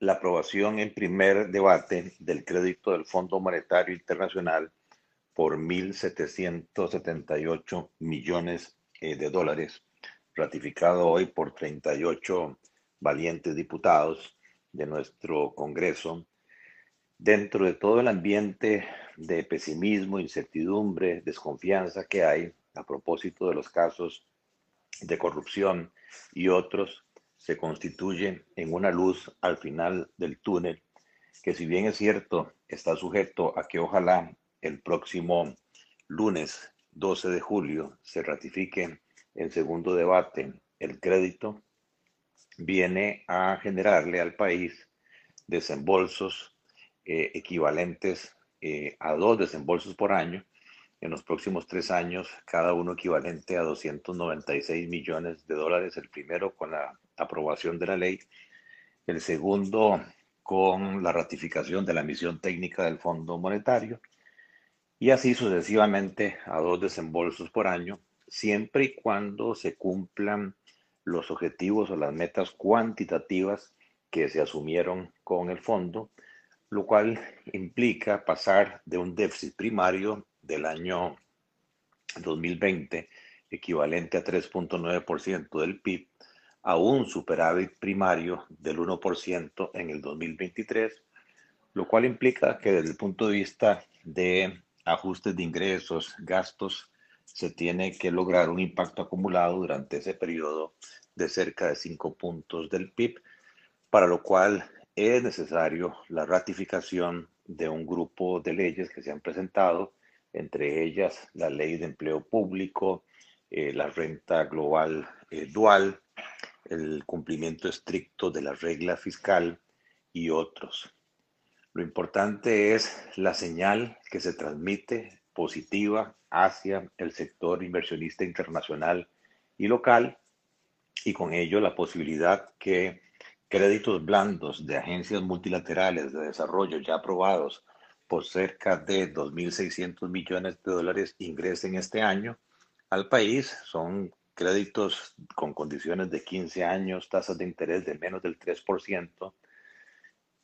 la aprobación en primer debate del crédito del Fondo Monetario Internacional por 1.778 millones eh, de dólares, ratificado hoy por 38 valientes diputados de nuestro Congreso, dentro de todo el ambiente de pesimismo, incertidumbre, desconfianza que hay a propósito de los casos de corrupción y otros, se constituye en una luz al final del túnel, que si bien es cierto, está sujeto a que ojalá el próximo lunes 12 de julio se ratifique en segundo debate el crédito, viene a generarle al país desembolsos eh, equivalentes eh, a dos desembolsos por año. En los próximos tres años, cada uno equivalente a 296 millones de dólares, el primero con la aprobación de la ley, el segundo con la ratificación de la misión técnica del Fondo Monetario, y así sucesivamente a dos desembolsos por año, siempre y cuando se cumplan los objetivos o las metas cuantitativas que se asumieron con el fondo, lo cual implica pasar de un déficit primario del año 2020, equivalente a 3.9% del PIB, a un superávit primario del 1% en el 2023, lo cual implica que desde el punto de vista de ajustes de ingresos, gastos, se tiene que lograr un impacto acumulado durante ese periodo de cerca de 5 puntos del PIB, para lo cual es necesario la ratificación de un grupo de leyes que se han presentado entre ellas la ley de empleo público, eh, la renta global eh, dual, el cumplimiento estricto de la regla fiscal y otros. Lo importante es la señal que se transmite positiva hacia el sector inversionista internacional y local y con ello la posibilidad que créditos blandos de agencias multilaterales de desarrollo ya aprobados por cerca de 2.600 millones de dólares ingresen este año al país. Son créditos con condiciones de 15 años, tasas de interés de menos del 3%,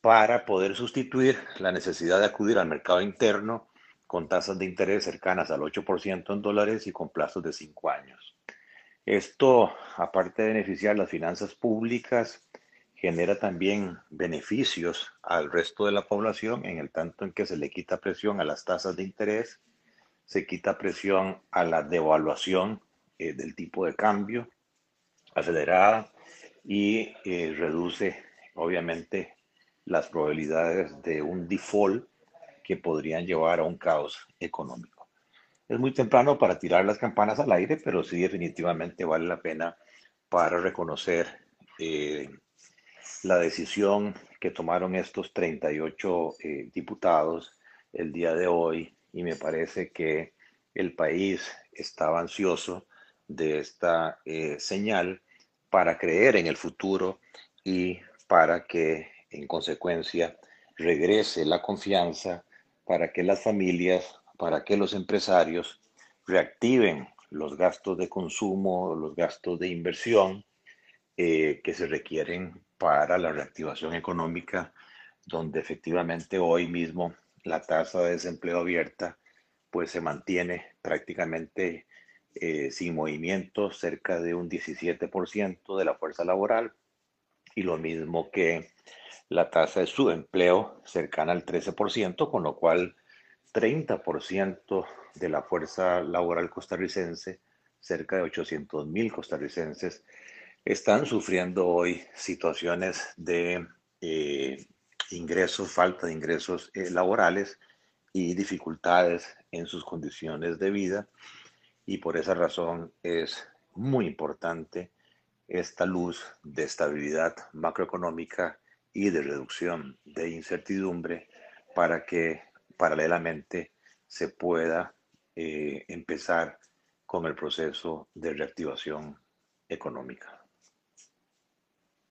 para poder sustituir la necesidad de acudir al mercado interno con tasas de interés cercanas al 8% en dólares y con plazos de 5 años. Esto, aparte de beneficiar las finanzas públicas, genera también beneficios al resto de la población en el tanto en que se le quita presión a las tasas de interés, se quita presión a la devaluación eh, del tipo de cambio acelerada y eh, reduce obviamente las probabilidades de un default que podrían llevar a un caos económico. Es muy temprano para tirar las campanas al aire, pero sí definitivamente vale la pena para reconocer eh, la decisión que tomaron estos 38 eh, diputados el día de hoy y me parece que el país estaba ansioso de esta eh, señal para creer en el futuro y para que en consecuencia regrese la confianza para que las familias, para que los empresarios reactiven los gastos de consumo, los gastos de inversión eh, que se requieren para la reactivación económica, donde efectivamente hoy mismo la tasa de desempleo abierta pues se mantiene prácticamente eh, sin movimiento, cerca de un 17% de la fuerza laboral, y lo mismo que la tasa de subempleo cercana al 13%, con lo cual 30% de la fuerza laboral costarricense, cerca de 800 mil costarricenses, están sufriendo hoy situaciones de eh, ingresos, falta de ingresos eh, laborales y dificultades en sus condiciones de vida. Y por esa razón es muy importante esta luz de estabilidad macroeconómica y de reducción de incertidumbre para que paralelamente se pueda eh, empezar con el proceso de reactivación económica.